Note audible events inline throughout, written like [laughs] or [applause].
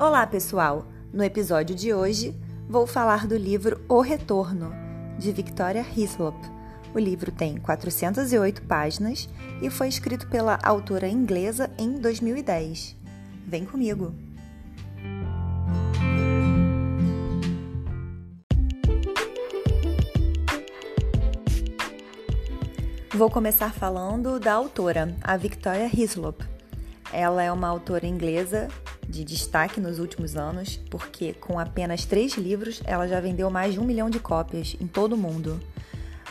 Olá, pessoal! No episódio de hoje, vou falar do livro O Retorno, de Victoria Hislop. O livro tem 408 páginas e foi escrito pela autora inglesa em 2010. Vem comigo! Vou começar falando da autora, a Victoria Hislop. Ela é uma autora inglesa de destaque nos últimos anos, porque com apenas três livros ela já vendeu mais de um milhão de cópias em todo o mundo.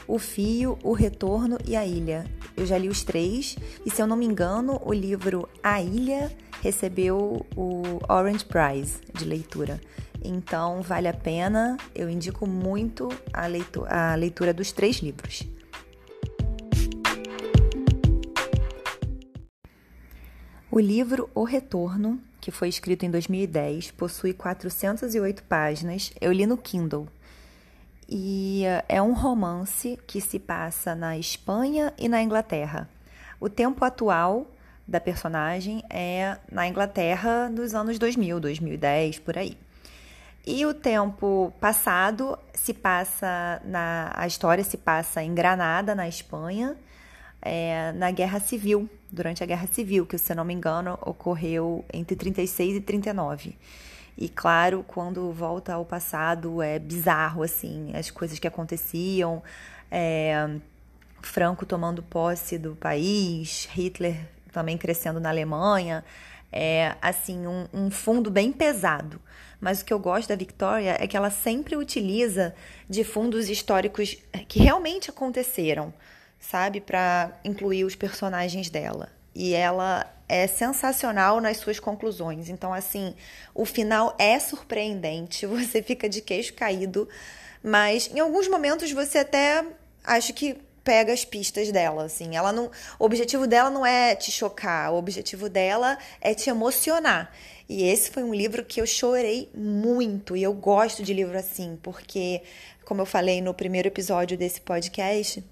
O Fio, O Retorno e A Ilha. Eu já li os três e, se eu não me engano, o livro A Ilha recebeu o Orange Prize de leitura. Então, vale a pena, eu indico muito a leitura, a leitura dos três livros. O livro O Retorno que foi escrito em 2010, possui 408 páginas. Eu li no Kindle. E eh, é um romance que se passa na Espanha e na Inglaterra. O tempo atual da personagem é na Inglaterra dos anos 2000, 2010, por aí. E o tempo passado se passa na a história se passa em Granada, na Espanha, é, na Guerra Civil, durante a Guerra Civil, que, se não me engano, ocorreu entre 36 e 39. E claro, quando volta ao passado é bizarro, assim, as coisas que aconteciam, é, Franco tomando posse do país, Hitler também crescendo na Alemanha, é assim, um, um fundo bem pesado. Mas o que eu gosto da Victoria é que ela sempre utiliza de fundos históricos que realmente aconteceram sabe? Para incluir os personagens dela. E ela é sensacional nas suas conclusões. Então, assim, o final é surpreendente, [laughs] você fica de queixo caído, mas em alguns momentos você até acha que pega as pistas dela, assim. Ela não, o objetivo dela não é te chocar, o objetivo dela é te emocionar. E esse foi um livro que eu chorei muito, e eu gosto de livro assim, porque como eu falei no primeiro episódio desse podcast,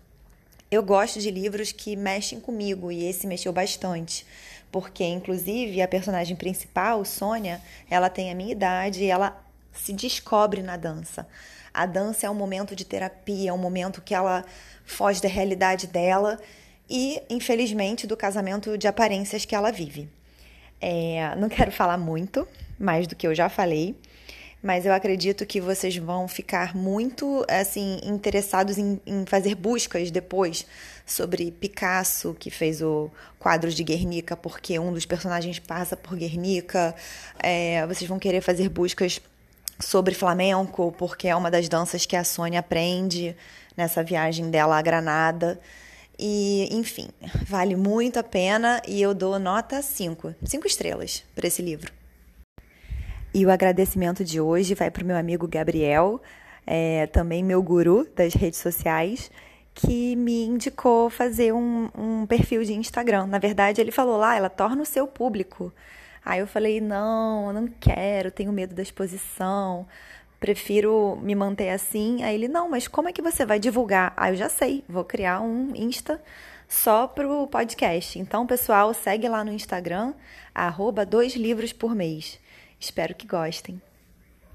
eu gosto de livros que mexem comigo e esse mexeu bastante, porque inclusive a personagem principal, Sônia, ela tem a minha idade e ela se descobre na dança. A dança é um momento de terapia, é um momento que ela foge da realidade dela e, infelizmente, do casamento de aparências que ela vive. É, não quero falar muito, mais do que eu já falei, mas eu acredito que vocês vão ficar muito assim interessados em, em, fazer buscas depois sobre Picasso, que fez o quadro de Guernica, porque um dos personagens passa por Guernica. É, vocês vão querer fazer buscas sobre flamenco, porque é uma das danças que a Sônia aprende nessa viagem dela a Granada. E, enfim, vale muito a pena e eu dou nota 5, 5 estrelas para esse livro. E o agradecimento de hoje vai para o meu amigo Gabriel, é, também meu guru das redes sociais, que me indicou fazer um, um perfil de Instagram. Na verdade, ele falou lá, ela torna o seu público. Aí eu falei, não, não quero, tenho medo da exposição, prefiro me manter assim. Aí ele, não, mas como é que você vai divulgar? Aí eu já sei, vou criar um Insta só pro podcast. Então, pessoal, segue lá no Instagram, arroba dois livros por mês. Espero que gostem.